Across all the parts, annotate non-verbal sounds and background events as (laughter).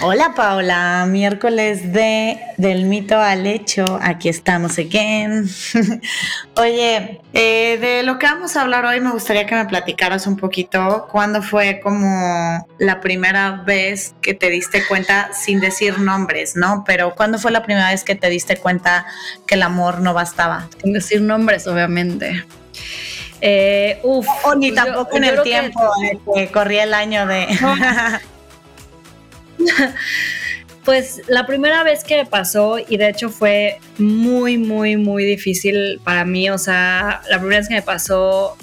Hola Paula, miércoles de del mito al hecho, aquí estamos again. (laughs) Oye, eh, de lo que vamos a hablar hoy me gustaría que me platicaras un poquito cuándo fue como la primera vez que te diste cuenta, sin decir nombres, ¿no? Pero cuándo fue la primera vez que te diste cuenta que el amor no bastaba. Sin decir nombres, obviamente. Eh, uf, o ni tampoco en el tiempo que... corría el año de... (laughs) (laughs) Pues la primera vez que pasó, y de hecho fue muy, muy, muy difícil para mí, o sea, la primera vez que me pasó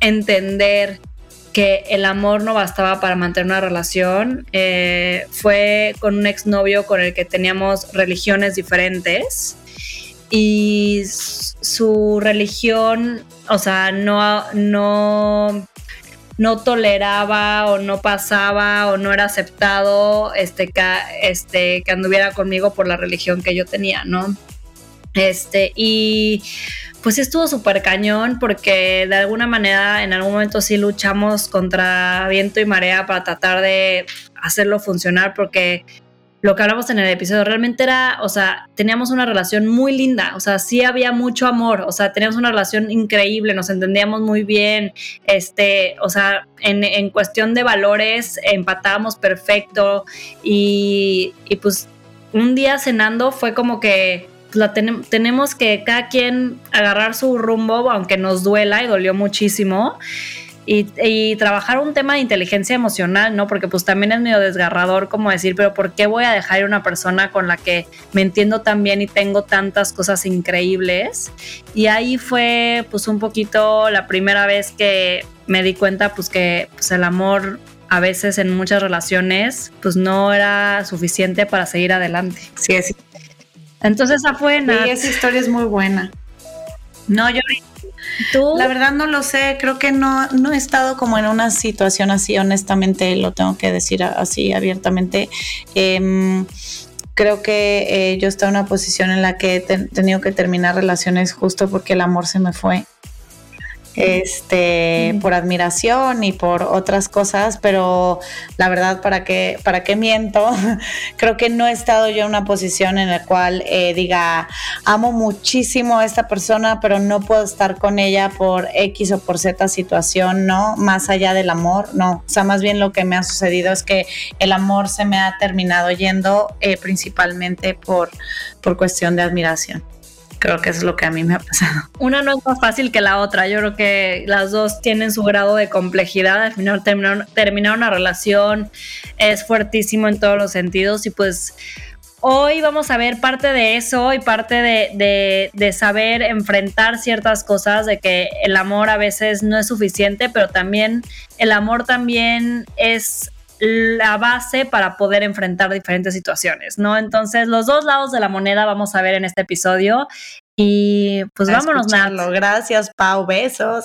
entender que el amor no bastaba para mantener una relación, eh, fue con un exnovio con el que teníamos religiones diferentes y su religión, o sea, no, no no toleraba o no pasaba o no era aceptado este, que, este, que anduviera conmigo por la religión que yo tenía, ¿no? Este, y pues estuvo súper cañón porque de alguna manera en algún momento sí luchamos contra viento y marea para tratar de hacerlo funcionar porque lo que hablamos en el episodio, realmente era, o sea, teníamos una relación muy linda, o sea, sí había mucho amor, o sea, teníamos una relación increíble, nos entendíamos muy bien, este, o sea, en, cuestión de valores empatábamos perfecto y, pues un día cenando fue como que pues, la tenemos que cada quien agarrar su rumbo, aunque nos duela y dolió muchísimo y, trabajar un tema de inteligencia emocional, ¿no? Porque pues también es medio desgarrador como decir, pero ¿por qué voy a dejar a una persona con la que me entiendo tan bien y tengo tantas cosas increíbles? Y ahí fue pues un poquito la primera vez que me di cuenta pues que pues el amor a veces en muchas relaciones pues no era suficiente para seguir adelante. Sí, es. Entonces esa fue... Sí, esa historia es muy buena. No, yo la verdad no lo sé, creo que no, no he estado como en una situación así, honestamente lo tengo que decir así abiertamente. Em, creo que eh, yo estoy en una posición en la que he tenido que terminar relaciones justo porque el amor se me fue este, por admiración y por otras cosas, pero la verdad, ¿para qué, para qué miento? (laughs) Creo que no he estado yo en una posición en la cual eh, diga, amo muchísimo a esta persona, pero no puedo estar con ella por X o por Z situación, ¿no? Más allá del amor, no. O sea, más bien lo que me ha sucedido es que el amor se me ha terminado yendo eh, principalmente por, por cuestión de admiración. Creo que es lo que a mí me ha pasado. (laughs) Una no es más fácil que la otra. Yo creo que las dos tienen su grado de complejidad. Al final terminar, una relación es fuertísimo en todos los sentidos y pues hoy vamos a ver parte de eso y parte de, de, saber enfrentar ciertas cosas, de que el amor a veces no es suficiente, pero también el amor también es la base para poder enfrentar diferentes situaciones, ¿no? Entonces, los dos lados de la moneda vamos a ver en este episodio y pues vámonos, Nat. Gracias, Pau. Besos.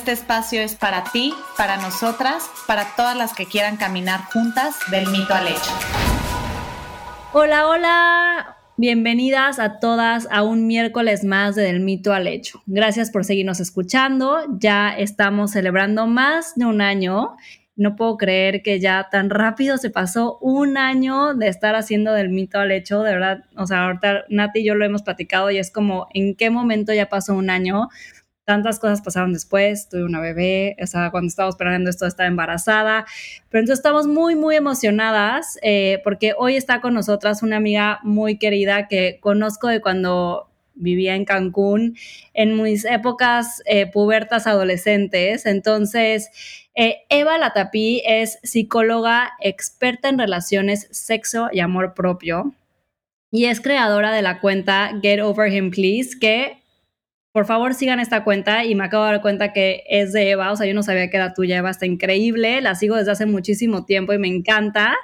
Este espacio es para ti, para nosotras, para todas las que quieran caminar juntas del mito al hecho. Hola, hola. Bienvenidas a todas a un miércoles más de Del mito al hecho. Gracias por seguirnos escuchando. Ya estamos celebrando más de un año. No puedo creer que ya tan rápido se pasó un año de estar haciendo del mito al hecho. De verdad, o sea, ahorita Nati y yo lo hemos platicado y es como, ¿en qué momento ya pasó un año? Tantas cosas pasaron después, tuve una bebé, o sea, cuando estaba esperando esto estaba embarazada, pero entonces estamos muy, muy emocionadas eh, porque hoy está con nosotras una amiga muy querida que conozco de cuando vivía en Cancún, en mis épocas eh, pubertas adolescentes, entonces... Eh, Eva Latapí es psicóloga experta en relaciones, sexo y amor propio y es creadora de la cuenta Get Over Him Please, que por favor sigan esta cuenta y me acabo de dar cuenta que es de Eva, o sea, yo no sabía que era tuya, Eva, está increíble, la sigo desde hace muchísimo tiempo y me encanta.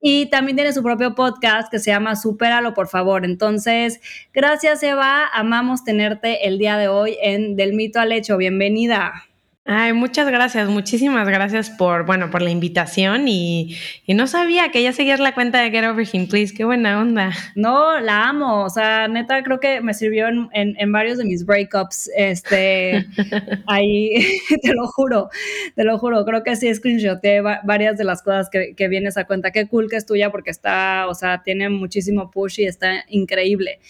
Y también tiene su propio podcast que se llama Supéralo, por favor. Entonces, gracias Eva, amamos tenerte el día de hoy en Del Mito al Hecho. Bienvenida. Ay, muchas gracias, muchísimas gracias por, bueno, por la invitación y, no sabía que ya seguías la cuenta de Get Over Him, please, qué buena onda. No, la amo, o sea, neta creo que me sirvió en, varios de mis breakups, este, (laughs) ahí, (laughs) te lo juro, te lo juro, creo que sí screenshoté varias de las cosas que, que viene esa cuenta, qué cool que es tuya porque está, o sea, tiene muchísimo push y está increíble.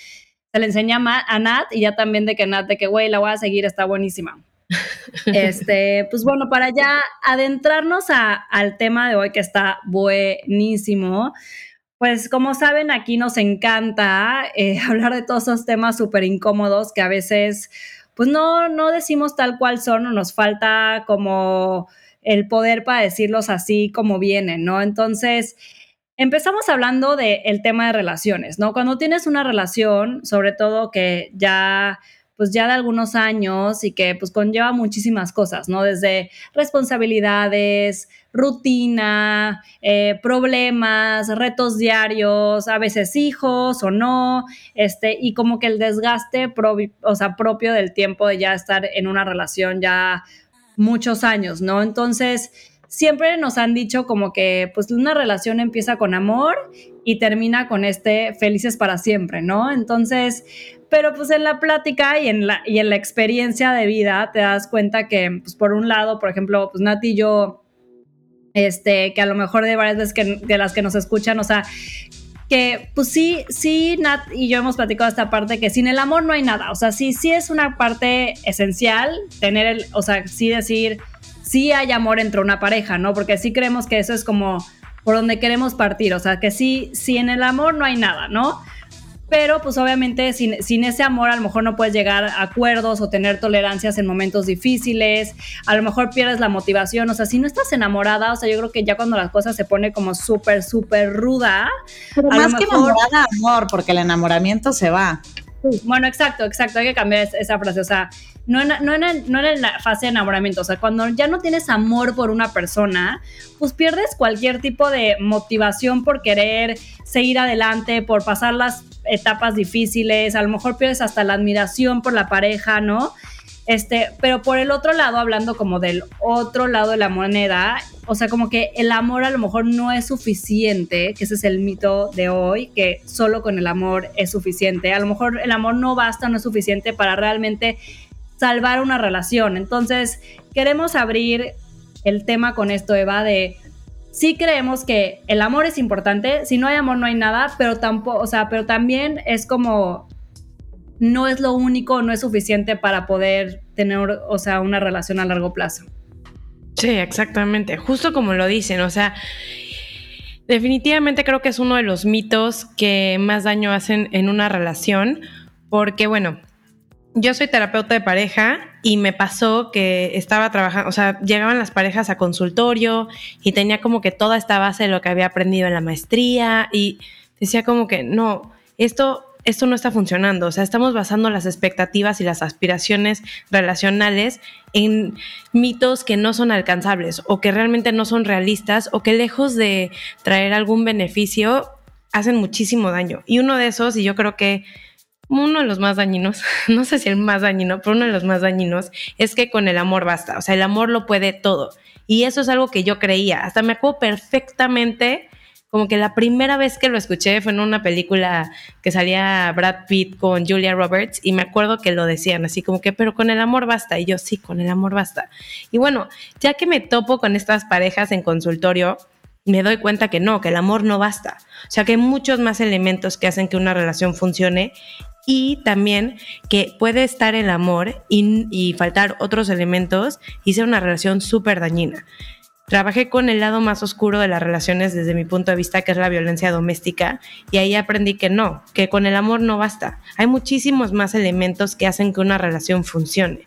Se le enseña a Nat y ya también de que Nat, de que, güey, la voy a seguir, está buenísima. Este, pues bueno, para ya adentrarnos al tema de hoy que está buenísimo, pues como saben, aquí nos encanta eh, (laughs) hablar de todos esos temas súper incómodos que a veces pues no, no decimos tal cual son o nos falta como el poder para decirlos así como vienen, ¿no? Entonces, empezamos hablando del tema de relaciones, ¿no? Cuando tienes una relación, sobre todo que ya pues ya de algunos años y que pues conlleva muchísimas cosas, ¿no? Desde responsabilidades, rutina, eh, problemas, retos diarios, a veces hijos o no, este, y como que el desgaste o sea, propio del tiempo de ya estar en una relación ya muchos años, ¿no? Entonces, siempre nos han dicho como que pues una relación empieza con amor y termina con este felices para siempre, ¿no? Entonces, pero pues en la plática y en la, y en la experiencia de vida te das cuenta que, pues por un lado, por ejemplo, pues Nati y yo, este, que a lo mejor de varias veces que, de las que nos escuchan, o sea, que pues sí, sí, Nat y yo hemos platicado esta parte que sin el amor no hay nada, o sea, sí, sí es una parte esencial tener el, o sea, sí decir, sí hay amor entre una pareja, ¿no? Porque sí creemos que eso es como por donde queremos partir, o sea, que sí, sí en el amor no hay nada, ¿no? Pero pues obviamente sin, sin, ese amor a lo mejor no puedes llegar a acuerdos o tener tolerancias en momentos difíciles, a lo mejor pierdes la motivación, o sea, si no estás enamorada, o sea, yo creo que ya cuando las cosas se pone como súper, súper ruda. Pero más que enamorada, amor, porque el enamoramiento se va. Bueno, exacto, exacto, hay que cambiar esa frase, o sea, no en, no, no en la fase de enamoramiento, o sea, cuando ya no tienes amor por una persona, pues pierdes cualquier tipo de motivación por querer seguir adelante, por pasar las etapas difíciles, a lo mejor pierdes hasta la admiración por la pareja, ¿no? Este, pero por el otro lado, hablando como del otro lado de la moneda, o sea, como que el amor a lo mejor no es suficiente, que ese es el mito de hoy, que solo con el amor es suficiente. A lo mejor el amor no basta, no es suficiente para realmente salvar una relación. Entonces, queremos abrir el tema con esto, Eva, de sí creemos que el amor es importante, si no hay amor no hay nada, pero tampoco, o sea, pero también es como no es lo único, no es suficiente para poder tener, o sea, una relación a largo plazo. Sí, exactamente, justo como lo dicen, o sea, definitivamente creo que es uno de los mitos que más daño hacen en una relación, porque bueno, yo soy terapeuta de pareja y me pasó que estaba trabajando, o sea, llegaban las parejas a consultorio y tenía como que toda esta base de lo que había aprendido en la maestría y decía como que no, esto esto no está funcionando, o sea, estamos basando las expectativas y las aspiraciones relacionales en mitos que no son alcanzables o que realmente no son realistas o que lejos de traer algún beneficio hacen muchísimo daño. Y uno de esos, y yo creo que uno de los más dañinos, (laughs) no sé si el más dañino, pero uno de los más dañinos es que con el amor basta, o sea, el amor lo puede todo. Y eso es algo que yo creía, hasta me acuerdo perfectamente, como que la primera vez que lo escuché fue en una película que salía Brad Pitt con Julia Roberts y me acuerdo que lo decían así como que, pero con el amor basta. Y yo, sí, con el amor basta. Y bueno, ya que me topo con estas parejas en consultorio, me doy cuenta que no, que el amor no basta. O sea, que hay muchos más elementos que hacen que una relación funcione y también que puede estar el amor y, faltar otros elementos y ser una relación súper dañina. Trabajé con el lado más oscuro de las relaciones desde mi punto de vista, que es la violencia doméstica, y ahí aprendí que no, que con el amor no basta. Hay muchísimos más elementos que hacen que una relación funcione.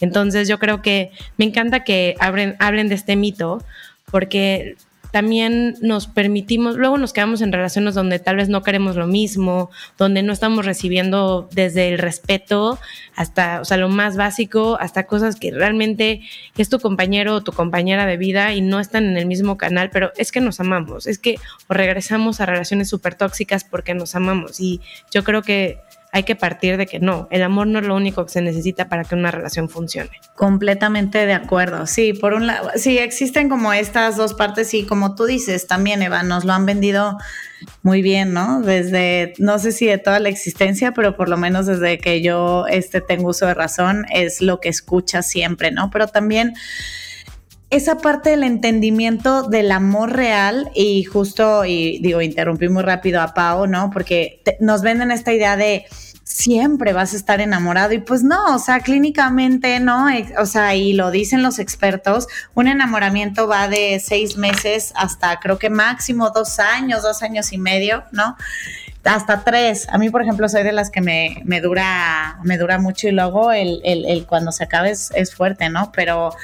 Entonces yo creo que me encanta que hablen, hablen de este mito, porque también nos permitimos, luego nos quedamos en relaciones donde tal vez no queremos lo mismo, donde no estamos recibiendo desde el respeto hasta, o sea, lo más básico, hasta cosas que realmente es tu compañero o tu compañera de vida y no están en el mismo canal, pero es que nos amamos, es que regresamos a relaciones súper tóxicas porque nos amamos. Y yo creo que hay que partir de que no, el amor no es lo único que se necesita para que una relación funcione. Completamente de acuerdo. Sí, por un lado, sí, existen como estas dos partes y como tú dices también, Eva, nos lo han vendido muy bien, ¿no? Desde, no sé si de toda la existencia, pero por lo menos desde que yo este, tengo uso de razón, es lo que escuchas siempre, ¿no? Pero también esa parte del entendimiento del amor real y justo, y digo, interrumpí muy rápido a Pau, ¿no? Porque nos venden esta idea de siempre vas a estar enamorado y pues no, o sea, clínicamente, ¿no? O sea, y lo dicen los expertos, un enamoramiento va de seis meses hasta creo que máximo dos años, dos años y medio, ¿no? Hasta tres. A mí, por ejemplo, soy de las que me, me dura, me dura mucho y luego el, el, cuando se acabe es, es, fuerte, ¿no? Pero,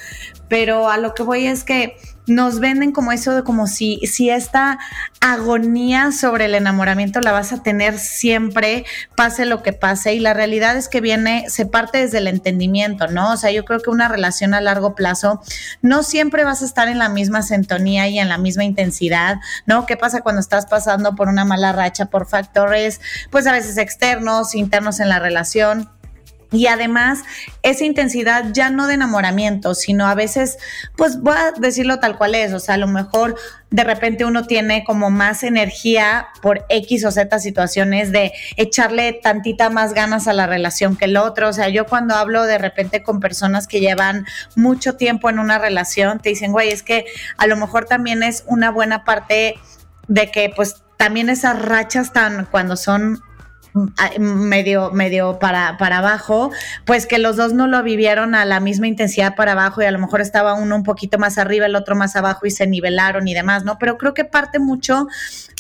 pero a lo que voy es que nos venden como eso de como si, si esta agonía sobre el enamoramiento la vas a tener siempre, pase lo que pase. Y la realidad es que viene, se parte desde el entendimiento, ¿no? O sea, yo creo que una relación a largo plazo no siempre vas a estar en la misma sintonía y en la misma intensidad, ¿no? ¿Qué pasa cuando estás pasando por una mala racha por factores, pues a veces externos, internos en la relación? Y además, esa intensidad ya no de enamoramiento, sino a veces, pues voy a decirlo tal cual es, o sea, a lo mejor de repente uno tiene como más energía por X o Z situaciones de echarle tantita más ganas a la relación que el otro. O sea, yo cuando hablo de repente con personas que llevan mucho tiempo en una relación, te dicen, güey, es que a lo mejor también es una buena parte de que pues también esas rachas tan cuando son medio, medio para, para abajo, pues que los dos no lo vivieron a la misma intensidad para abajo y a lo mejor estaba uno un poquito más arriba, el otro más abajo y se nivelaron y demás, ¿no? Pero creo que parte mucho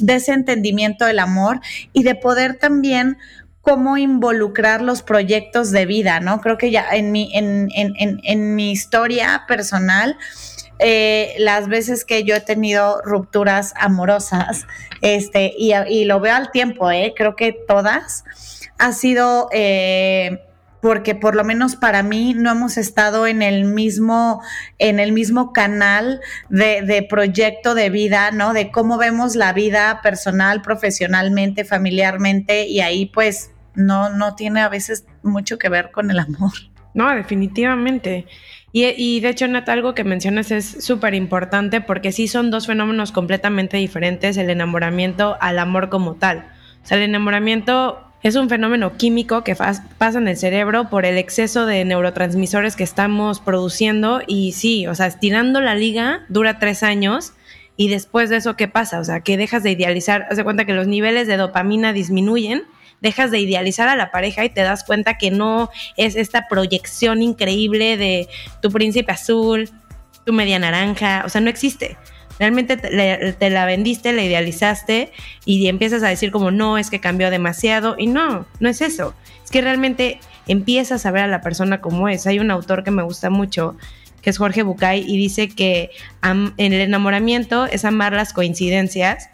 de ese entendimiento del amor y de poder también cómo involucrar los proyectos de vida, ¿no? Creo que ya en mi, en, en, en, en mi historia personal, eh, las veces que yo he tenido rupturas amorosas, este, y, lo veo al tiempo, eh, creo que todas, ha sido eh, porque por lo menos para mí no hemos estado en el mismo, en el mismo canal de, de, proyecto de vida, ¿no? De cómo vemos la vida personal, profesionalmente, familiarmente, y ahí pues no, no tiene a veces mucho que ver con el amor. No, definitivamente. Y, de hecho, Nat, algo que mencionas es súper importante porque sí son dos fenómenos completamente diferentes, el enamoramiento al amor como tal. O sea, el enamoramiento es un fenómeno químico que pasa en el cerebro por el exceso de neurotransmisores que estamos produciendo y sí, o sea, estirando la liga dura tres años y después de eso, ¿qué pasa? O sea, que dejas de idealizar, haz cuenta que los niveles de dopamina disminuyen dejas de idealizar a la pareja y te das cuenta que no es esta proyección increíble de tu príncipe azul, tu media naranja, o sea, no existe. Realmente te, la vendiste, la idealizaste y empiezas a decir como no, es que cambió demasiado y no, no es eso. Es que realmente empiezas a ver a la persona como es. Hay un autor que me gusta mucho que es Jorge Bucay y dice que en el enamoramiento es amar las coincidencias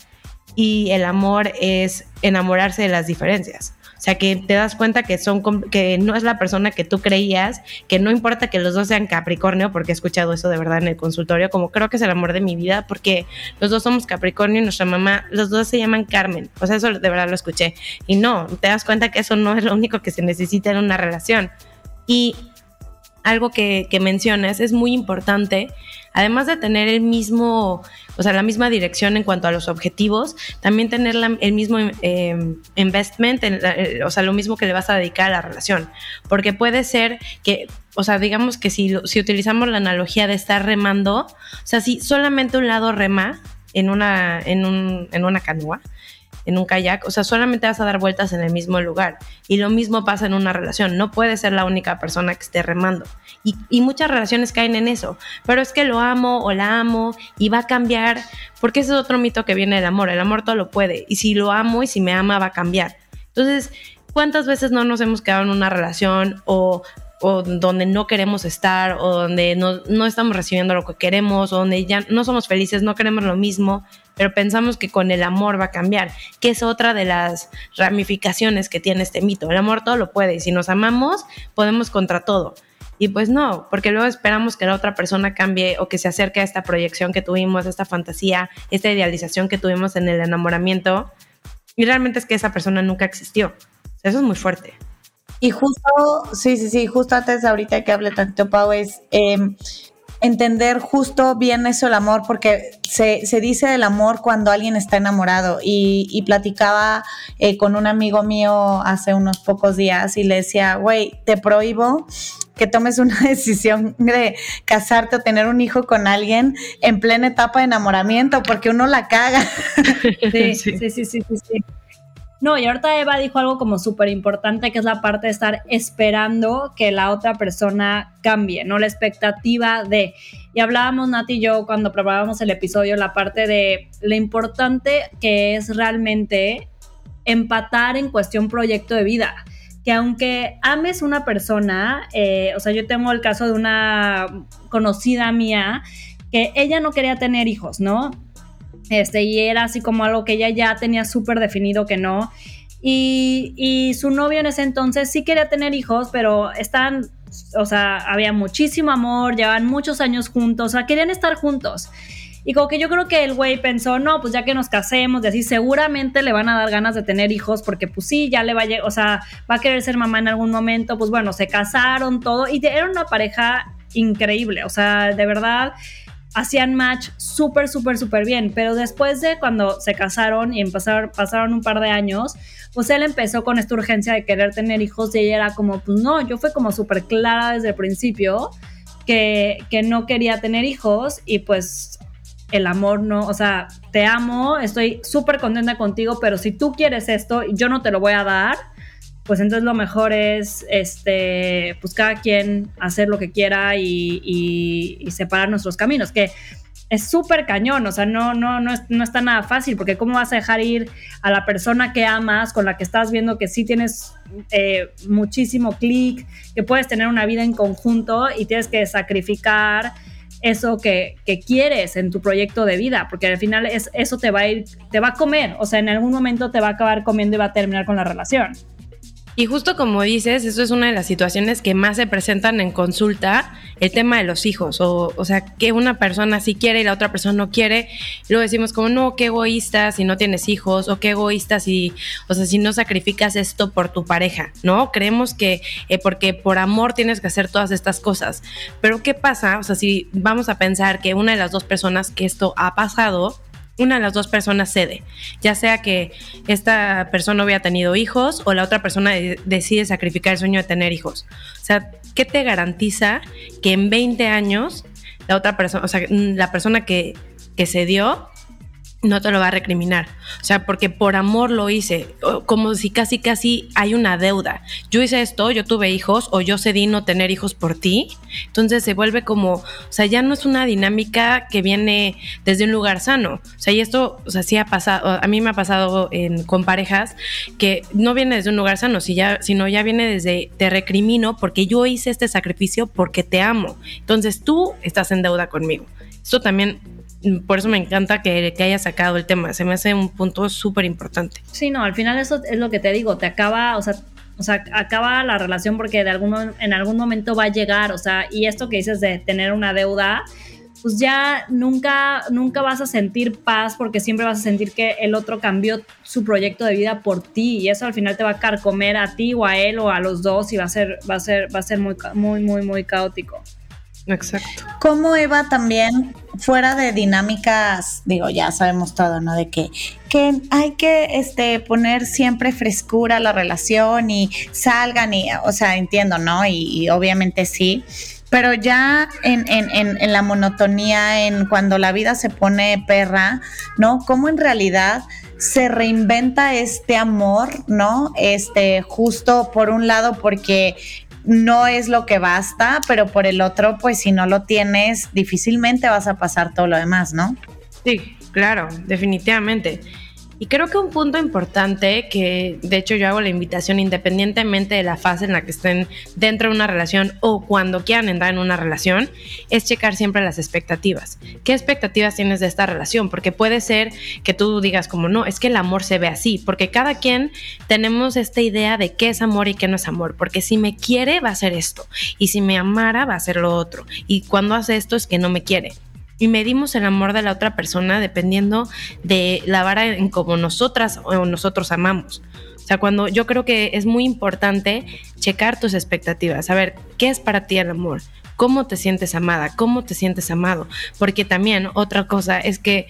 y el amor es enamorarse de las diferencias. O sea, que te das cuenta que, son, que no es la persona que tú creías, que no importa que los dos sean Capricornio, porque he escuchado eso de verdad en el consultorio, como creo que es el amor de mi vida, porque los dos somos Capricornio y nuestra mamá, los dos se llaman Carmen. O sea, eso de verdad lo escuché. Y no, te das cuenta que eso no es lo único que se necesita en una relación. Y algo que, mencionas es muy importante además de tener el mismo, o sea, la misma dirección en cuanto a los objetivos, también tener el mismo em, investment, eh, o sea, lo mismo que le vas a dedicar a la relación. Porque puede ser que, o sea, digamos que si, si utilizamos la analogía de estar remando, o sea, si solamente un lado rema en una, en un, en una canoa, en un kayak, o sea, solamente vas a dar vueltas en el mismo lugar. Y lo mismo pasa en una relación, no puedes ser la única persona que esté remando. Y, muchas relaciones caen en eso, pero es que lo amo o la amo y va a cambiar, porque ese es otro mito que viene del amor, el amor todo lo puede, y si lo amo y si me ama va a cambiar. Entonces, ¿cuántas veces no nos hemos quedado en una relación o o donde no queremos estar o donde no, no, estamos recibiendo lo que queremos o donde ya no somos felices, no queremos lo mismo, pero pensamos que con el amor va a cambiar, que es otra de las ramificaciones que tiene este mito. El amor todo lo puede y si nos amamos podemos contra todo. Y pues no, porque luego esperamos que la otra persona cambie o que se acerque a esta proyección que tuvimos, esta fantasía, esta idealización que tuvimos en el enamoramiento. Y realmente es que esa persona nunca existió. Eso es muy fuerte. Y justo, sí, sí, sí, justo antes ahorita que hable tanto Pau es em, entender justo bien eso el amor, porque se, se, dice del amor cuando alguien está enamorado. Y, y platicaba eh, con un amigo mío hace unos pocos días y le decía, güey, te prohíbo que tomes una (laughs) decisión de casarte o tener un hijo con alguien en plena etapa de enamoramiento, porque uno la caga. (laughs) (laughs) sí, sí, sí, sí. sí. No, y ahorita Eva dijo algo como súper importante, que es la parte de estar esperando que la otra persona cambie, ¿no? La expectativa de... Y hablábamos, Nati y yo, cuando probábamos el episodio, la parte de lo importante que es realmente empatar en cuestión proyecto de vida. Que aunque ames una persona, eh, o sea, yo tengo el caso de una conocida mía, que ella no quería tener hijos, ¿no? Este, y era así como algo que ella ya tenía súper definido que no. Y, y, su novio en ese entonces sí quería tener hijos, pero están, o sea, había muchísimo amor, llevaban muchos años juntos, o sea, querían estar juntos. Y como que yo creo que el güey pensó, no, pues ya que nos casemos, de así seguramente le van a dar ganas de tener hijos, porque pues sí, ya le va a, o sea, va a querer ser mamá en algún momento, pues bueno, se casaron, todo, y era una pareja increíble, o sea, de verdad, hacían match súper, súper, súper bien. Pero después de cuando se casaron y empezaron, pasaron un par de años, pues él empezó con esta urgencia de querer tener hijos y ella era como, pues no, yo fue como súper clara desde el principio que, que no quería tener hijos y pues el amor no, o sea, te amo, estoy súper contenta contigo, pero si tú quieres esto, yo no te lo voy a dar pues entonces lo mejor es, este, pues cada quien hacer lo que quiera y, separar nuestros caminos, que es súper cañón, o sea, no, no, no, es, no está nada fácil, porque cómo vas a dejar ir a la persona que amas, con la que estás viendo que sí tienes eh, muchísimo clic, que puedes tener una vida en conjunto y tienes que sacrificar eso que, que, quieres en tu proyecto de vida, porque al final es, eso te va a ir, te va a comer, o sea, en algún momento te va a acabar comiendo y va a terminar con la relación. Y justo como dices, eso es una de las situaciones que más se presentan en consulta, el tema de los hijos, o, o sea, que una persona sí quiere y la otra persona no quiere, y luego decimos como, no, qué egoísta si no tienes hijos, o qué egoísta si, o sea, si no sacrificas esto por tu pareja, ¿no? Creemos que eh, porque por amor tienes que hacer todas estas cosas, pero ¿qué pasa? O sea, si vamos a pensar que una de las dos personas que esto ha pasado, una de las dos personas cede, ya sea que esta persona hubiera tenido hijos o la otra persona decide sacrificar el sueño de tener hijos. O sea, ¿qué te garantiza que en 20 años la otra persona, o sea, la persona que, que cedió no te lo va a recriminar. O sea, porque por amor lo hice, como si casi casi hay una deuda. Yo hice esto, yo tuve hijos o yo cedí no tener hijos por ti. Entonces se vuelve como, o sea, ya no es una dinámica que viene desde un lugar sano. O sea, y esto, o sea, sí ha pasado, a mí me ha pasado con parejas que no viene desde un lugar sano, sino ya viene desde te recrimino porque yo hice este sacrificio porque te amo. Entonces tú estás en deuda conmigo. Esto también por eso me encanta que, que haya sacado el tema. Se me hace un punto súper importante. Sí, no, al final eso es lo que te digo, te acaba, o sea, o sea, acaba la relación porque de algún, en algún momento va a llegar, o sea, y esto que dices de tener una deuda, pues ya nunca, nunca vas a sentir paz porque siempre vas a sentir que el otro cambió su proyecto de vida por ti y eso al final te va a carcomer a ti o a él o a los dos y va a ser, va a ser, va a ser muy, muy, muy, muy caótico. Exacto. Como Eva también, fuera de dinámicas, digo, ya sabemos todo, ¿no? De que, que hay que este, poner siempre frescura a la relación y salgan y, o sea, entiendo, ¿no? Y, obviamente sí. Pero ya en, en, en, la monotonía, en cuando la vida se pone perra, ¿no? Cómo en realidad se reinventa este amor, ¿no? Este, justo por un lado, porque no es lo que basta, pero por el otro, pues si no lo tienes, difícilmente vas a pasar todo lo demás, ¿no? Sí, claro, definitivamente. Y creo que un punto importante, que de hecho yo hago la invitación independientemente de la fase en la que estén dentro de una relación o cuando quieran entrar en una relación, es checar siempre las expectativas. ¿Qué expectativas tienes de esta relación? Porque puede ser que tú digas como, no, es que el amor se ve así, porque cada quien tenemos esta idea de qué es amor y qué no es amor, porque si me quiere va a ser esto, y si me amara va a ser lo otro, y cuando hace esto es que no me quiere y medimos el amor de la otra persona dependiendo de la vara en como nosotras o nosotros amamos. O sea, cuando yo creo que es muy importante checar tus expectativas, saber qué es para ti el amor, cómo te sientes amada, cómo te sientes amado, porque también otra cosa es que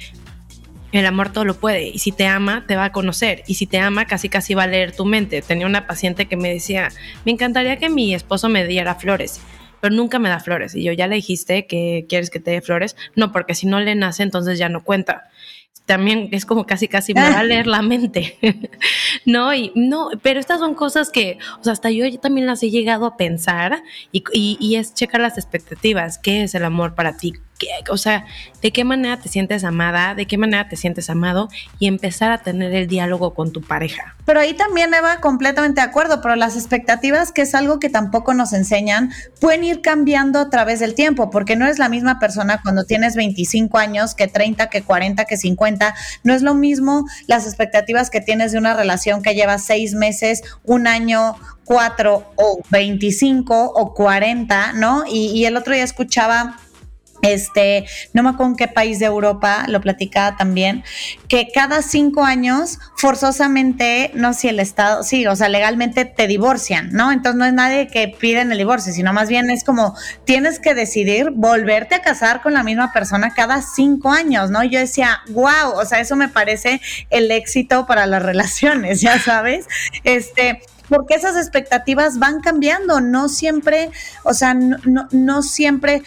el amor todo lo puede y si te ama te va a conocer y si te ama casi casi va a leer tu mente. Tenía una paciente que me decía, me encantaría que mi esposo me diera flores pero nunca me da flores. Y yo ya le dijiste que quieres que te dé flores. No, porque si no le nace, entonces ya no cuenta. También es como casi, casi me va a leer la mente. (laughs) no, y no, pero estas son cosas que, o sea, hasta yo también las he llegado a pensar y, y es checar las expectativas. ¿Qué es el amor para ti? o sea, de qué manera te sientes amada, de qué manera te sientes amado y empezar a tener el diálogo con tu pareja. Pero ahí también Eva, completamente de acuerdo, pero las expectativas, que es algo que tampoco nos enseñan, pueden ir cambiando a través del tiempo, porque no es la misma persona cuando tienes 25 años que 30, que 40, que 50. No es lo mismo las expectativas que tienes de una relación que lleva seis meses, un año, cuatro o 25 o 40, ¿no? Y, y el otro día escuchaba este, no me acuerdo en qué país de Europa, lo platicaba también, que cada cinco años forzosamente, no si el Estado, sí, o sea, legalmente te divorcian, ¿no? Entonces no es nadie que piden el divorcio, sino más bien es como tienes que decidir volverte a casar con la misma persona cada cinco años, ¿no? Yo decía, wow, o sea, eso me parece el éxito para las relaciones, (laughs) ya sabes, este, porque esas expectativas van cambiando, no siempre, o sea, no, no siempre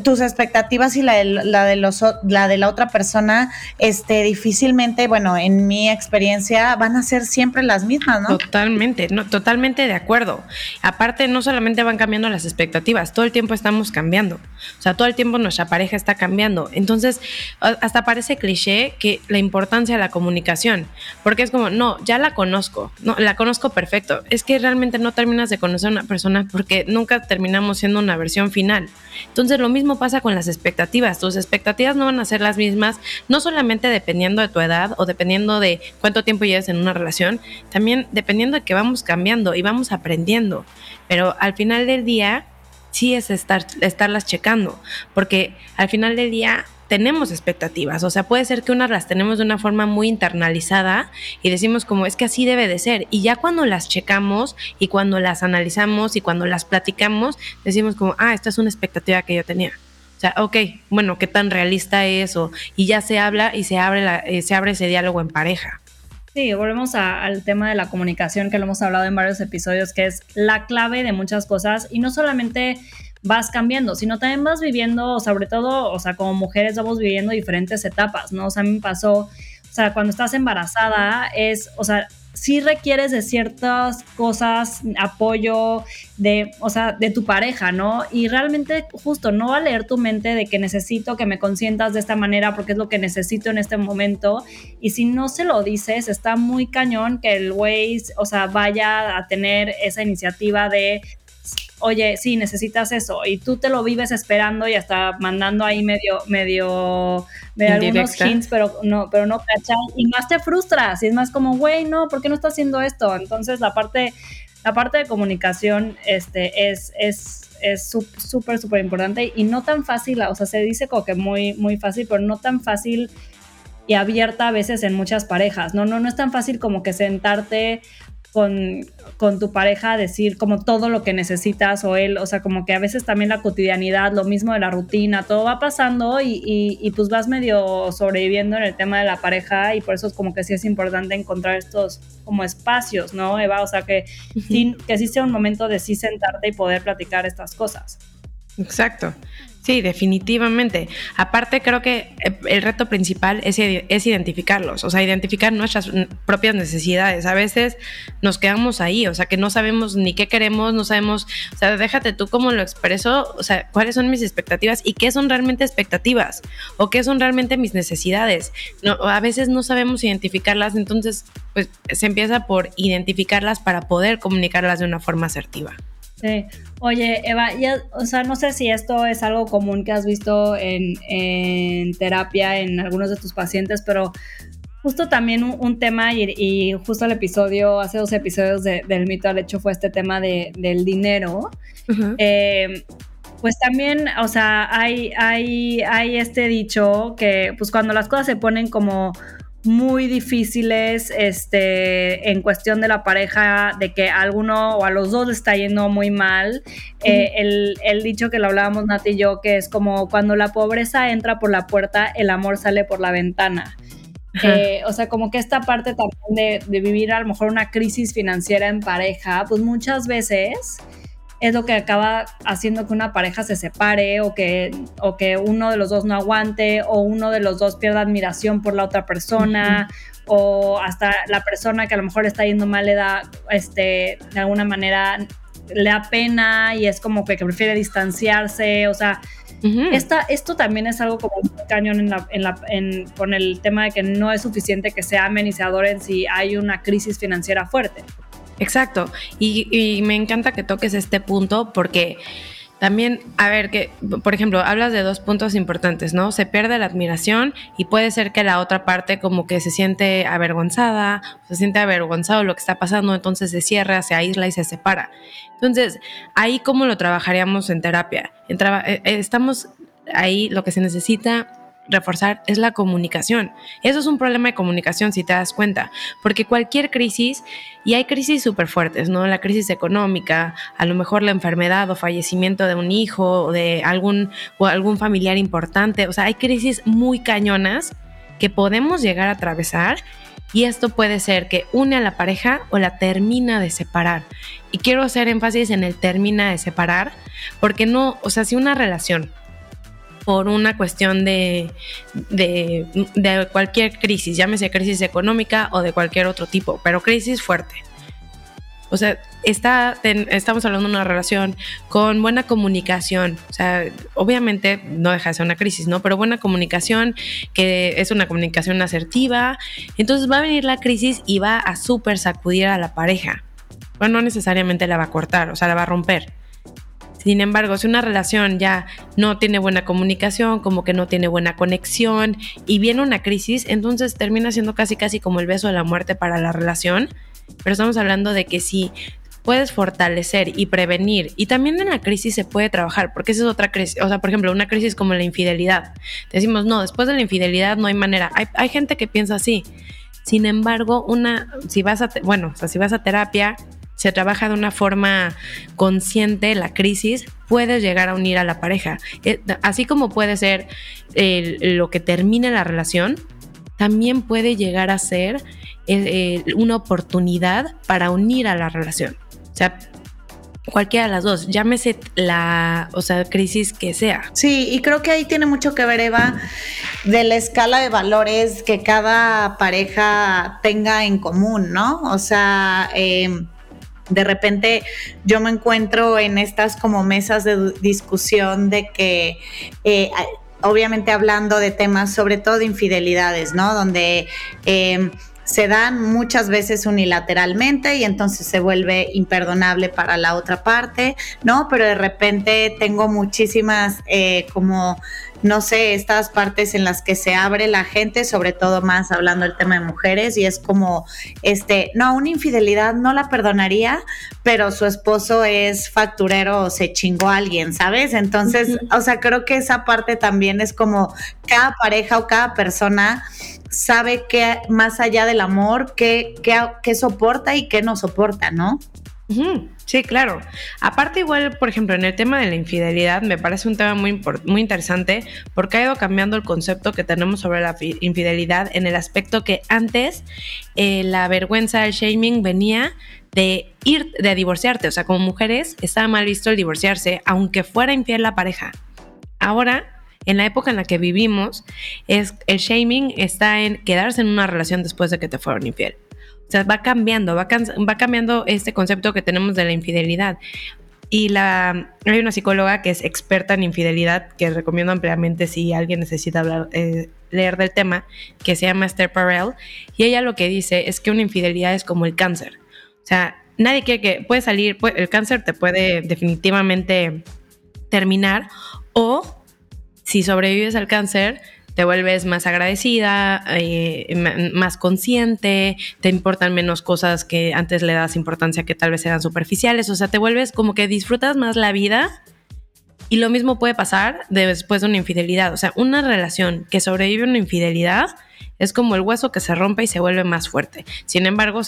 tus expectativas y la de, la otra persona este difícilmente bueno en mi experiencia van a ser siempre las mismas no totalmente no totalmente de acuerdo. Aparte no solamente van cambiando las expectativas todo el tiempo estamos cambiando. O sea todo el tiempo nuestra pareja está cambiando. Entonces hasta parece cliché que la importancia de la comunicación porque es como no ya la conozco no la conozco perfecto. Es que realmente no terminas de conocer a una persona porque nunca terminamos siendo una versión final. Entonces lo mismo pasa con las expectativas. Tus expectativas no van a ser las mismas, no solamente dependiendo de tu edad o dependiendo de cuánto tiempo lleves en una relación, también dependiendo de que vamos cambiando y vamos aprendiendo. Pero al final del día, sí es estar, estarlas checando, porque al final del día tenemos expectativas, o sea, puede ser que unas las tenemos de una forma muy internalizada y decimos como es que así debe de ser y ya cuando las checamos y cuando las analizamos y cuando las platicamos, decimos como, ah, esta es una expectativa que yo tenía. O sea, ok, bueno, ¿qué tan realista es? O, y ya se habla y se abre, la, eh, se abre ese diálogo en pareja. Sí, volvemos al tema de la comunicación que lo hemos hablado en varios episodios, que es la clave de muchas cosas y no solamente vas cambiando, sino también vas viviendo, sobre todo, o sea, como mujeres vamos viviendo diferentes etapas, ¿no? O sea, a mí me pasó, o sea, cuando estás embarazada es, o sea, sí requieres de ciertas cosas, apoyo de, o sea, de tu pareja, ¿no? Y realmente justo no va a leer tu mente de que necesito que me consientas de esta manera porque es lo que necesito en este momento. Y si no se lo dices, está muy cañón que el güey, o sea, vaya a tener esa iniciativa de oye, sí, necesitas eso, y tú te lo vives esperando y hasta mandando ahí medio, medio, medio algunos hints, pero no, pero no cachan, y más te frustras, y es más como, güey, no, ¿por qué no estás haciendo esto? Entonces la parte, la parte de comunicación este, es, es es súper, súper importante y no tan fácil, o sea, se dice como que muy, muy fácil, pero no tan fácil y abierta a veces en muchas parejas, ¿no? No, no es tan fácil como que sentarte con, con, tu pareja decir como todo lo que necesitas o él, o sea, como que a veces también la cotidianidad, lo mismo de la rutina, todo va pasando y, y, pues vas medio sobreviviendo en el tema de la pareja y por eso es como que sí es importante encontrar estos como espacios, ¿no, Eva? O sea, que, que sí sea un momento de sí sentarte y poder platicar estas cosas. Exacto. Sí, definitivamente. Aparte, creo que eh, el reto principal es, identificarlos, o sea, identificar nuestras propias necesidades. A veces nos quedamos ahí, o sea, que no sabemos ni qué queremos, no sabemos, o sea, déjate tú cómo lo expreso, o sea, cuáles son mis expectativas y qué son realmente expectativas o qué son realmente mis necesidades. No, a veces no sabemos identificarlas, entonces, pues se empieza por identificarlas para poder comunicarlas de una forma asertiva. Sí. Oye, Eva, ya, o sea, no sé si esto es algo común que has visto en, terapia en algunos de tus pacientes, pero justo también un, tema y, justo el episodio, hace dos episodios del mito al hecho fue este tema de, del dinero. Eh, pues también, o sea, hay, hay, hay este dicho que pues cuando las cosas se ponen como muy difíciles este, en cuestión de la pareja, de que a alguno o a los dos le está yendo muy mal. Eh, el, dicho que lo hablábamos Nati y yo, que es como cuando la pobreza entra por la puerta, el amor sale por la ventana. Eh, o sea, como que esta parte también de, de, vivir a lo mejor una crisis financiera en pareja, pues muchas veces es lo que acaba haciendo que una pareja se separe o que, o que uno de los dos no aguante o uno de los dos pierda admiración por la otra persona o hasta la persona que a lo mejor está yendo mal le da, este, de alguna manera, le da pena y es como que, prefiere distanciarse, o sea, esto también es algo como un cañón en la, en la, en, con el tema de que no es suficiente que se amen y se adoren si hay una crisis financiera fuerte. Exacto. Y, me encanta que toques este punto porque también, a ver, que, por ejemplo, hablas de dos puntos importantes, ¿no? Se pierde la admiración y puede ser que la otra parte como que se siente avergonzada, se siente avergonzado lo que está pasando, entonces se cierra, se aísla y se separa. Entonces, ahí cómo lo trabajaríamos en terapia. Eh, eh, estamos ahí, lo que se necesita reforzar es la comunicación. Eso es un problema de comunicación si te das cuenta, porque cualquier crisis, y hay crisis súper fuertes, ¿no? La crisis económica, a lo mejor la enfermedad o fallecimiento de un hijo o de algún, o algún familiar importante, o sea, hay crisis muy cañonas que podemos llegar a atravesar y esto puede ser que une a la pareja o la termina de separar. Y quiero hacer énfasis en el termina de separar, porque no, o sea, si una relación por una cuestión de, de, cualquier crisis, llámese crisis económica o de cualquier otro tipo, pero crisis fuerte. O sea, está, estamos hablando de una relación con buena comunicación. O sea, obviamente no deja de ser una crisis, ¿no? Pero buena comunicación, que es una comunicación asertiva. Entonces va a venir la crisis y va a súper sacudir a la pareja. Bueno, no necesariamente la va a cortar, o sea, la va a romper. Sin embargo, si una relación ya no tiene buena comunicación, como que no tiene buena conexión y viene una crisis, entonces termina siendo casi casi como el beso de la muerte para la relación. Pero estamos hablando de que si puedes fortalecer y prevenir. Y también en la crisis se puede trabajar, porque esa es otra crisis. O sea, por ejemplo, una crisis como la infidelidad. Decimos, no, después de la infidelidad no hay manera. Hay, gente que piensa así. Sin embargo, una, si vas a, bueno, o sea, si vas a terapia, se trabaja de una forma consciente la crisis, puedes llegar a unir a la pareja. Eh, así como puede ser lo que termine la relación, también puede llegar a ser eh, una oportunidad para unir a la relación. O sea, cualquiera de las dos, llámese la, o sea, crisis que sea. Sí, y creo que ahí tiene mucho que ver, Eva, de la escala de valores que cada pareja tenga en común, ¿no? O sea, eh, de repente yo me encuentro en estas como mesas de discusión de que... Eh, obviamente hablando de temas sobre todo de infidelidades, ¿no? Donde em, se dan muchas veces unilateralmente y entonces se vuelve imperdonable para la otra parte, ¿no? Pero de repente tengo muchísimas eh, como no sé, estas partes en las que se abre la gente, sobre todo más hablando del tema de mujeres, y es como, este, no, una infidelidad no la perdonaría, pero su esposo es facturero o se chingó a alguien, ¿sabes? Entonces, o sea, creo que esa parte también es como cada pareja o cada persona sabe que más allá del amor, qué, qué, soporta y qué no soporta, ¿no? Sí, claro. Aparte igual, por ejemplo, en el tema de la infidelidad me parece un tema muy, muy interesante porque ha ido cambiando el concepto que tenemos sobre la infidelidad en el aspecto que antes eh, la vergüenza, el shaming venía de ir, de divorciarte. O sea, como mujeres estaba mal visto el divorciarse, aunque fuera infiel la pareja. Ahora en la época en la que vivimos, es, el shaming está en quedarse en una relación después de que te fueron infiel. O sea, va cambiando, va, va cambiando este concepto que tenemos de la infidelidad. Y la, hay una psicóloga que es experta en infidelidad, que recomiendo ampliamente si alguien necesita hablar, eh, leer del tema, que se llama Esther Perel. Y ella lo que dice es que una infidelidad es como el cáncer. O sea, nadie quiere que, puede salir, el cáncer te puede definitivamente terminar o si sobrevives al cáncer, te vuelves más agradecida, eh, más consciente, te importan menos cosas que antes le das importancia que tal vez eran superficiales, o sea, te vuelves como que disfrutas más la vida y lo mismo puede pasar después de una infidelidad, o sea, una relación que sobrevive a una infidelidad es como el hueso que se rompe y se vuelve más fuerte. Sin embargo,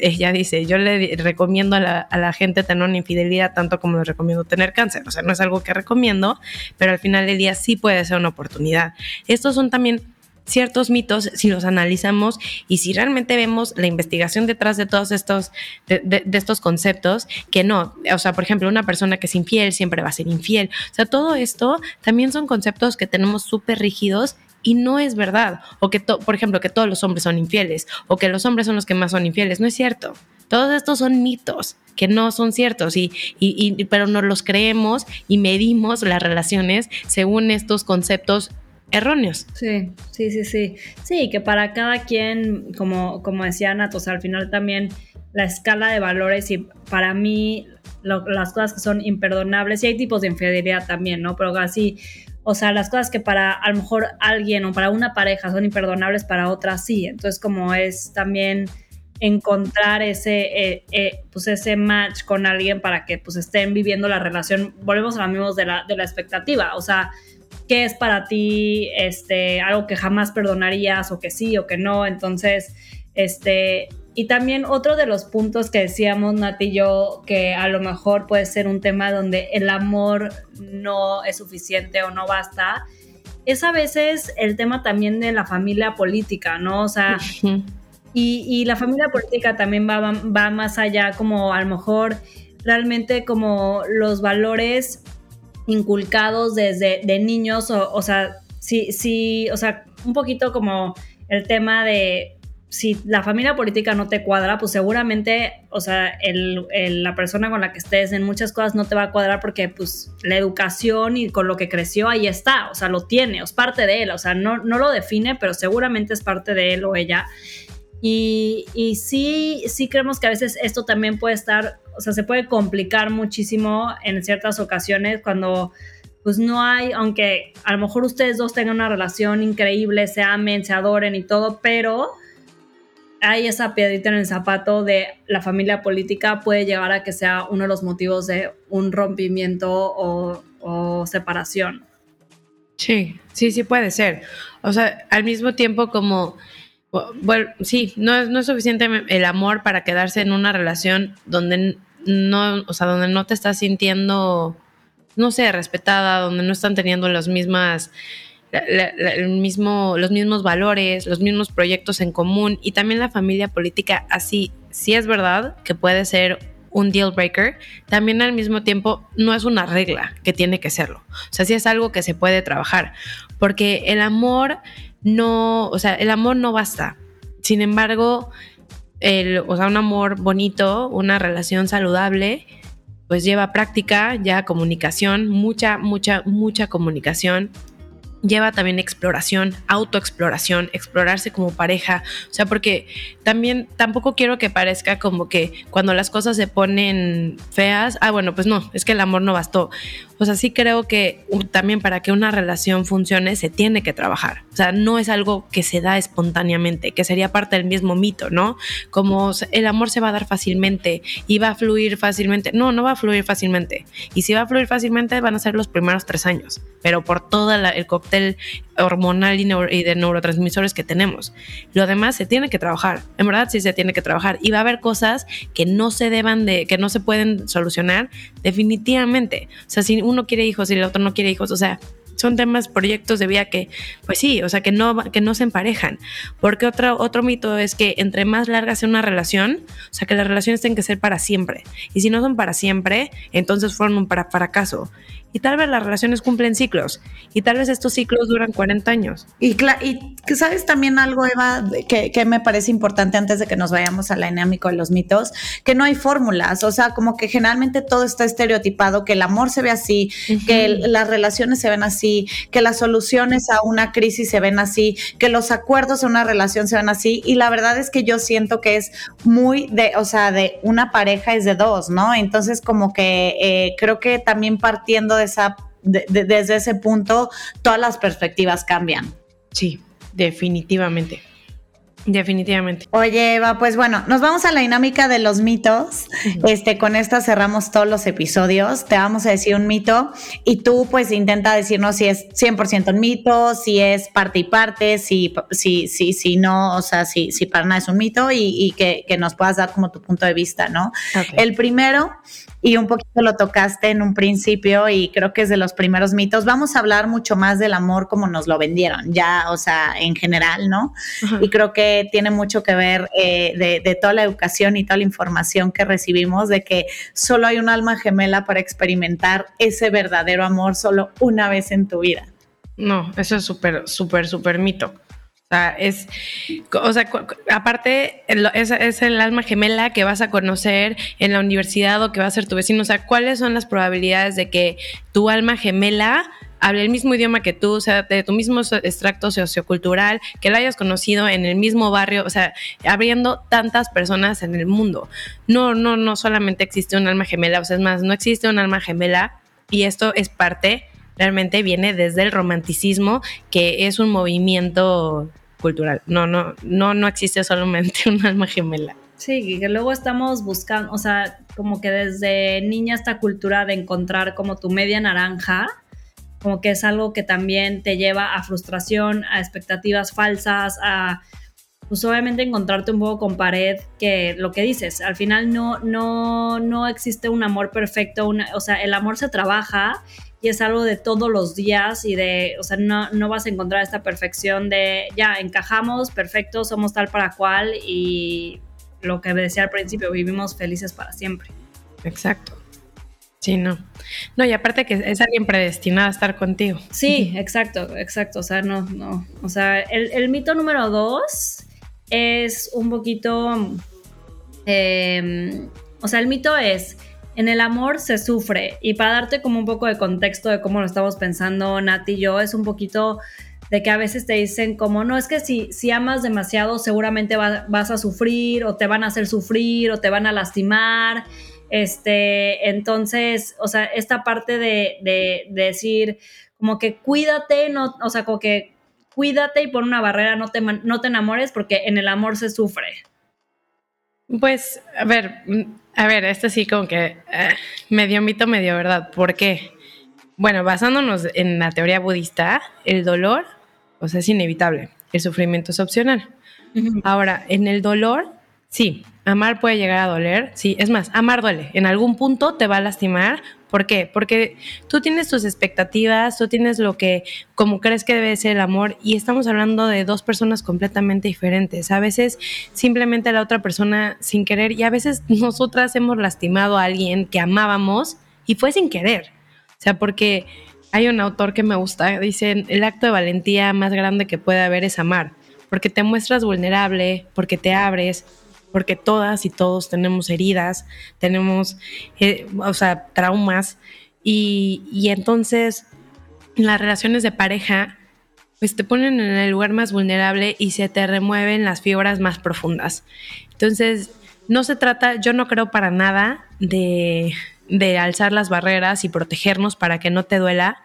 ella dice, yo le recomiendo a la, gente tener una infidelidad tanto como le recomiendo tener cáncer. O sea, no es algo que recomiendo, pero al final del día sí puede ser una oportunidad. Estos son también ciertos mitos si los analizamos y si realmente vemos la investigación detrás de todos estos, de, estos conceptos, que no, o sea, por ejemplo, una persona que es infiel siempre va a ser infiel. O sea, todo esto también son conceptos que tenemos súper rígidos y no es verdad. O que, por ejemplo, que todos los hombres son infieles o que los hombres son los que más son infieles. No es cierto. Todos estos son mitos que no son ciertos, y, pero nos los creemos y medimos las relaciones según estos conceptos erróneos. Sí, sí, sí, sí. Sí, que para cada quien, como, como decía Ana, o sea, al final también la escala de valores y para mí las cosas que son imperdonables, y hay tipos de infidelidad también, ¿no? Pero así, o sea, las cosas que para a lo mejor alguien o para una pareja son imperdonables, para otra sí. Entonces, como es también encontrar ese, eh, eh, pues ese match con alguien para que pues estén viviendo la relación. Volvemos a lo mismo de la, de la expectativa. O sea, ¿qué es para ti este, algo que jamás perdonarías o que sí o que no? Entonces, este, y también otro de los puntos que decíamos Nati y yo, que a lo mejor puede ser un tema donde el amor no es suficiente o no basta, es a veces el tema también de la familia política, ¿no? O sea, y, la familia política también va, va, más allá, como a lo mejor realmente como los valores inculcados desde de niños, o, o sea, sí, sí, o sea, un poquito como el tema de si la familia política no te cuadra, pues seguramente, o sea, el, la persona con la que estés en muchas cosas no te va a cuadrar porque pues la educación y con lo que creció ahí está, o sea, lo tiene, es parte de él, o sea, no, no lo define, pero seguramente es parte de él o ella. Y, y sí, sí creemos que a veces esto también puede estar, o sea, se puede complicar muchísimo en ciertas ocasiones cuando pues no hay, aunque a lo mejor ustedes dos tengan una relación increíble, se amen, se adoren y todo, pero hay esa piedrita en el zapato de la familia política puede llevar a que sea uno de los motivos de un rompimiento o, separación. Sí, sí, sí puede ser. O sea, al mismo tiempo como, bueno, sí, no es, no es suficiente el amor para quedarse en una relación donde no, o sea, donde no te estás sintiendo, no sé, respetada, donde no están teniendo las mismas el mismo, los mismos valores, los mismos proyectos en común y también la familia política, así, sí es verdad que puede ser un deal breaker, también al mismo tiempo no es una regla que tiene que serlo. O sea, sí es algo que se puede trabajar, porque el amor no, o sea, el amor no basta. Sin embargo, el, o sea, un amor bonito, una relación saludable, pues lleva práctica, ya comunicación, mucha, mucha, mucha comunicación, lleva también exploración, autoexploración, explorarse como pareja, o sea, porque también tampoco quiero que parezca como que cuando las cosas se ponen feas, ah, bueno, pues no, es que el amor no bastó. O sea, sí creo que también para que una relación funcione se tiene que trabajar. O sea, no es algo que se da espontáneamente, que sería parte del mismo mito, ¿no? Como el amor se va a dar fácilmente y va a fluir fácilmente. No, no va a fluir fácilmente. Y si va a fluir fácilmente van a ser los primeros tres años, pero por todo el hormonal y, de neurotransmisores que tenemos. Lo demás se tiene que trabajar, en verdad sí se tiene que trabajar y va a haber cosas que no se deban de, que no se pueden solucionar definitivamente. O sea, si uno quiere hijos y el otro no quiere hijos, o sea, son temas, proyectos de vida que, pues sí, o sea, que no, que no se emparejan. Porque otro, otro mito es que entre más larga sea una relación, o sea, que las relaciones tienen que ser para siempre. Y si no son para siempre, entonces fueron un para fracaso. Y tal vez las relaciones cumplen ciclos. Y tal vez estos ciclos duran 40 años. Y, y sabes también algo, Eva, que, que, me parece importante antes de que nos vayamos a la dinámica de los mitos, que no hay fórmulas. O sea, como que generalmente todo está estereotipado, que el amor se ve así, que las relaciones se ven así, que las soluciones a una crisis se ven así, que los acuerdos en una relación se ven así. Y la verdad es que yo siento que es muy de, o sea, de una pareja es de dos, ¿no? Entonces, como que eh, creo que también partiendo esa, desde ese punto, todas las perspectivas cambian. Sí, definitivamente. Definitivamente. Oye, Eva, pues bueno, nos vamos a la dinámica de los mitos. Este, con esta cerramos todos los episodios. Te vamos a decir un mito y tú pues intenta decirnos si es 100% un mito, si es parte y parte, si, si, si, si no, o sea, si, si para nada es un mito y, que, nos puedas dar como tu punto de vista, ¿no? El primero y un poquito lo tocaste en un principio y creo que es de los primeros mitos. Vamos a hablar mucho más del amor como nos lo vendieron, ya, o sea, en general, ¿no? Y creo que tiene mucho que ver eh, de, de, toda la educación y toda la información que recibimos de que solo hay un alma gemela para experimentar ese verdadero amor solo una vez en tu vida. No, eso es súper, súper, súper mito. O sea, es, o sea, aparte es, el alma gemela que vas a conocer en la universidad o que va a ser tu vecino. O sea, ¿cuáles son las probabilidades de que tu alma gemela hable el mismo idioma que tú, o sea, de tu mismo extracto sociocultural, que lo hayas conocido en el mismo barrio, o sea, abriendo tantas personas en el mundo? No, no, no solamente existe un alma gemela, o sea, es más, no existe un alma gemela y esto es parte realmente viene desde el romanticismo, que es un movimiento cultural. No, no, no, no existe solamente (laughs) un alma gemela. Sí, que luego estamos buscando, o sea, como que desde niña esta cultura de encontrar como tu media naranja, como que es algo que también te lleva a frustración, a expectativas falsas, a pues obviamente encontrarte un poco con pared que lo que dices, al final no, no, no existe un amor perfecto, una, o sea, el amor se trabaja y es algo de todos los días y de, o sea, no, no vas a encontrar esta perfección de, ya, encajamos, perfecto, somos tal para cual y lo que decía al principio, vivimos felices para siempre. Exacto. Sí, no. No, y aparte que es alguien predestinado a estar contigo. Sí, exacto, exacto. O sea, no, no. O sea, el, mito número dos es un poquito. Em, o sea, el mito es en el amor se sufre. Y para darte como un poco de contexto de cómo lo estamos pensando Nati y yo, es un poquito de que a veces te dicen como, no, es que si, si amas demasiado seguramente vas a sufrir o te van a hacer sufrir o te van a lastimar. Este, entonces, o sea, esta parte de, de, decir como que cuídate, no, o sea, como que cuídate y pon una barrera, no te, no te enamores porque en el amor se sufre. Pues, a ver, a ver, este sí como que eh, medio mito, medio verdad. ¿Por qué? Bueno, basándonos en la teoría budista, el dolor, o sea, es inevitable. El sufrimiento es opcional. Ahora, en el dolor, sí, amar puede llegar a doler. Sí, es más, amar duele. En algún punto te va a lastimar ¿Por qué? Porque tú tienes tus expectativas, tú tienes lo que, como crees que debe ser el amor, y estamos hablando de dos personas completamente diferentes. A veces simplemente la otra persona sin querer, y a veces nosotras hemos lastimado a alguien que amábamos y fue sin querer. O sea, porque hay un autor que me gusta, dice, el acto de valentía más grande que puede haber es amar, porque te muestras vulnerable, porque te abres, porque todas y todos tenemos heridas, tenemos, eh, o sea, traumas, y, y entonces las relaciones de pareja, pues te ponen en el lugar más vulnerable y se te remueven las fibras más profundas. Entonces, no se trata, yo no creo para nada de, de alzar las barreras y protegernos para que no te duela,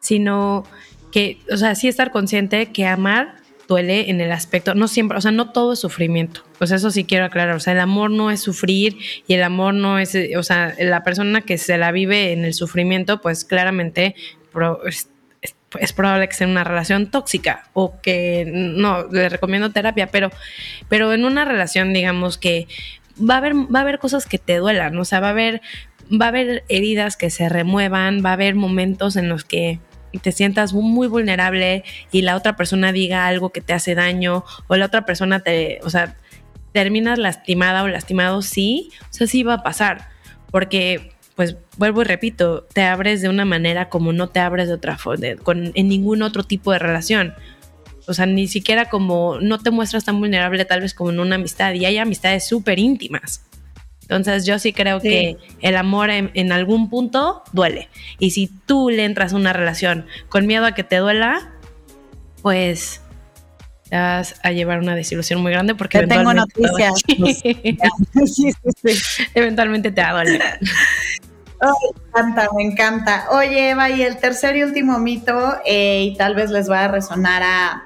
sino que, o sea, sí estar consciente que amar duele en el aspecto, no siempre, o sea, no todo es sufrimiento. Pues eso sí quiero aclarar, o sea, el amor no es sufrir y el amor no es, o sea, la persona que se la vive en el sufrimiento, pues claramente es, probable que sea una relación tóxica o que no, le recomiendo terapia, pero, pero en una relación, digamos que va a haber, va a haber cosas que te duelan, o sea, va a haber, va a haber heridas que se remuevan, va a haber momentos en los que te sientas muy vulnerable y la otra persona diga algo que te hace daño o la otra persona te, o sea, terminas lastimada o lastimado, sí, o sea, sí va a pasar, porque pues vuelvo y repito, te abres de una manera como no te abres de otra forma, en ningún otro tipo de relación. O sea, ni siquiera como no te muestras tan vulnerable tal vez como en una amistad y hay amistades súper íntimas. Entonces yo sí creo que el amor en, algún punto duele. Y si tú le entras a una relación con miedo a que te duela, pues te vas a llevar una desilusión muy grande porque tengo noticias. (laughs) eventualmente te va a doler. me encanta, me encanta. Oye, Eva, y el tercer y último mito, eh, y tal vez les va a resonar a,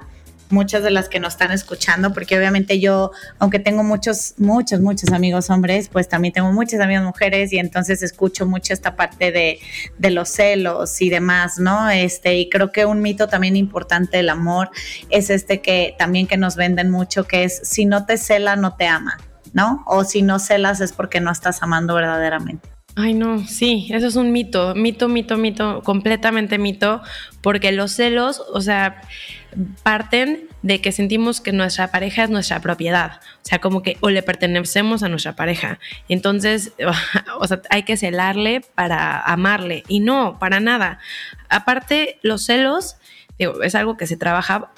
muchas de las que nos están escuchando, porque obviamente yo, aunque tengo muchos, muchos, muchos amigos hombres, pues también tengo muchas amigas mujeres y entonces escucho mucho esta parte de, de los celos y demás, ¿no? Este, y creo que un mito también importante del amor es este que también que nos venden mucho, que es si no te cela, no te ama, ¿no? O si no celas es porque no estás amando verdaderamente. Ay, no, sí, eso es un mito, mito, mito, mito, completamente mito, porque los celos, o sea, parten de que sentimos que nuestra pareja es nuestra propiedad, o sea, como que o le pertenecemos a nuestra pareja. Entonces, (laughs) o sea, hay que celarle para amarle y no, para nada. Aparte, los celos es algo que se trabaja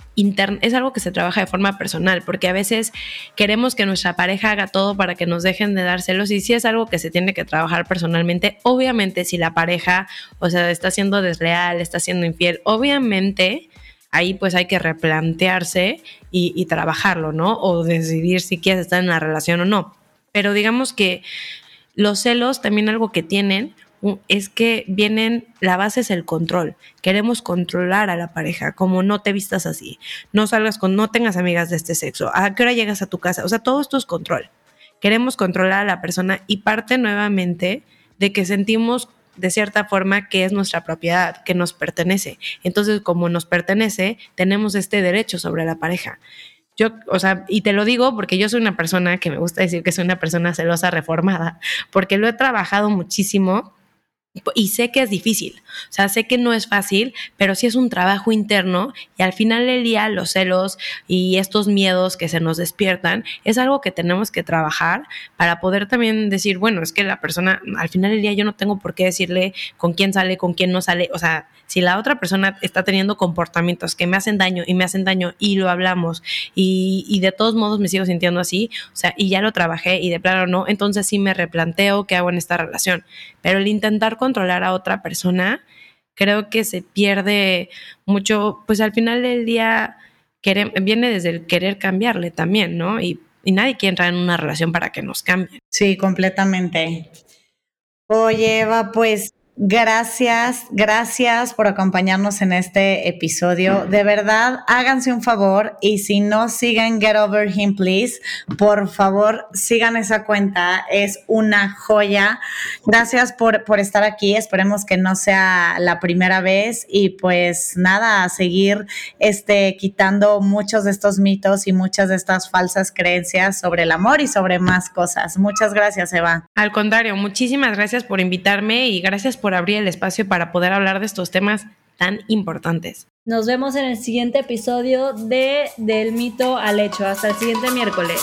es algo que se trabaja de forma personal, porque a veces queremos que nuestra pareja haga todo para que nos dejen de dar celos y si es algo que se tiene que trabajar personalmente, obviamente si la pareja, o sea, está siendo desleal, está siendo infiel, obviamente ahí pues hay que replantearse y, trabajarlo, ¿no? O decidir si quieres estar en la relación o no. Pero digamos que los celos también algo que tienen es que vienen, la base es el control. Queremos controlar a la pareja, como no te vistas así, no salgas con, no tengas amigas de este sexo, a qué hora llegas a tu casa, o sea, todo esto es control. Queremos controlar a la persona y parte nuevamente de que sentimos de cierta forma que es nuestra propiedad, que nos pertenece. Entonces, como nos pertenece, tenemos este derecho sobre la pareja. Yo, o sea, y te lo digo porque yo soy una persona que me gusta decir que soy una persona celosa reformada, porque lo he trabajado muchísimo y sé que es difícil, o sea, sé que no es fácil, pero sí es un trabajo interno y al final del día los celos y estos miedos que se nos despiertan es algo que tenemos que trabajar para poder también decir, bueno, es que la persona, al final del día yo no tengo por qué decirle con quién sale, con quién no sale, o sea, si la otra persona está teniendo comportamientos que me hacen daño y me hacen daño y lo hablamos y, y de todos modos me sigo sintiendo así, o sea, y ya lo trabajé y de plano no, entonces sí me replanteo qué hago en esta relación, pero el intentar controlar a otra persona, creo que se pierde mucho, pues al final del día viene desde el querer cambiarle también, ¿no? Y, nadie quiere entrar en una relación para que nos cambie. Sí, completamente. Oye, Eva, pues Gracias, gracias por acompañarnos en este episodio. De verdad, háganse un favor y si no siguen Get Over Him, please, por favor, sigan esa cuenta. Es una joya. Gracias por, por estar aquí. Esperemos que no sea la primera vez y pues nada, seguir este, quitando muchos de estos mitos y muchas de estas falsas creencias sobre el amor y sobre más cosas. Muchas gracias, Eva. Al contrario, muchísimas gracias por invitarme y gracias por por abrir el espacio para poder hablar de estos temas tan importantes. Nos vemos en el siguiente episodio de Del mito al hecho. Hasta el siguiente miércoles.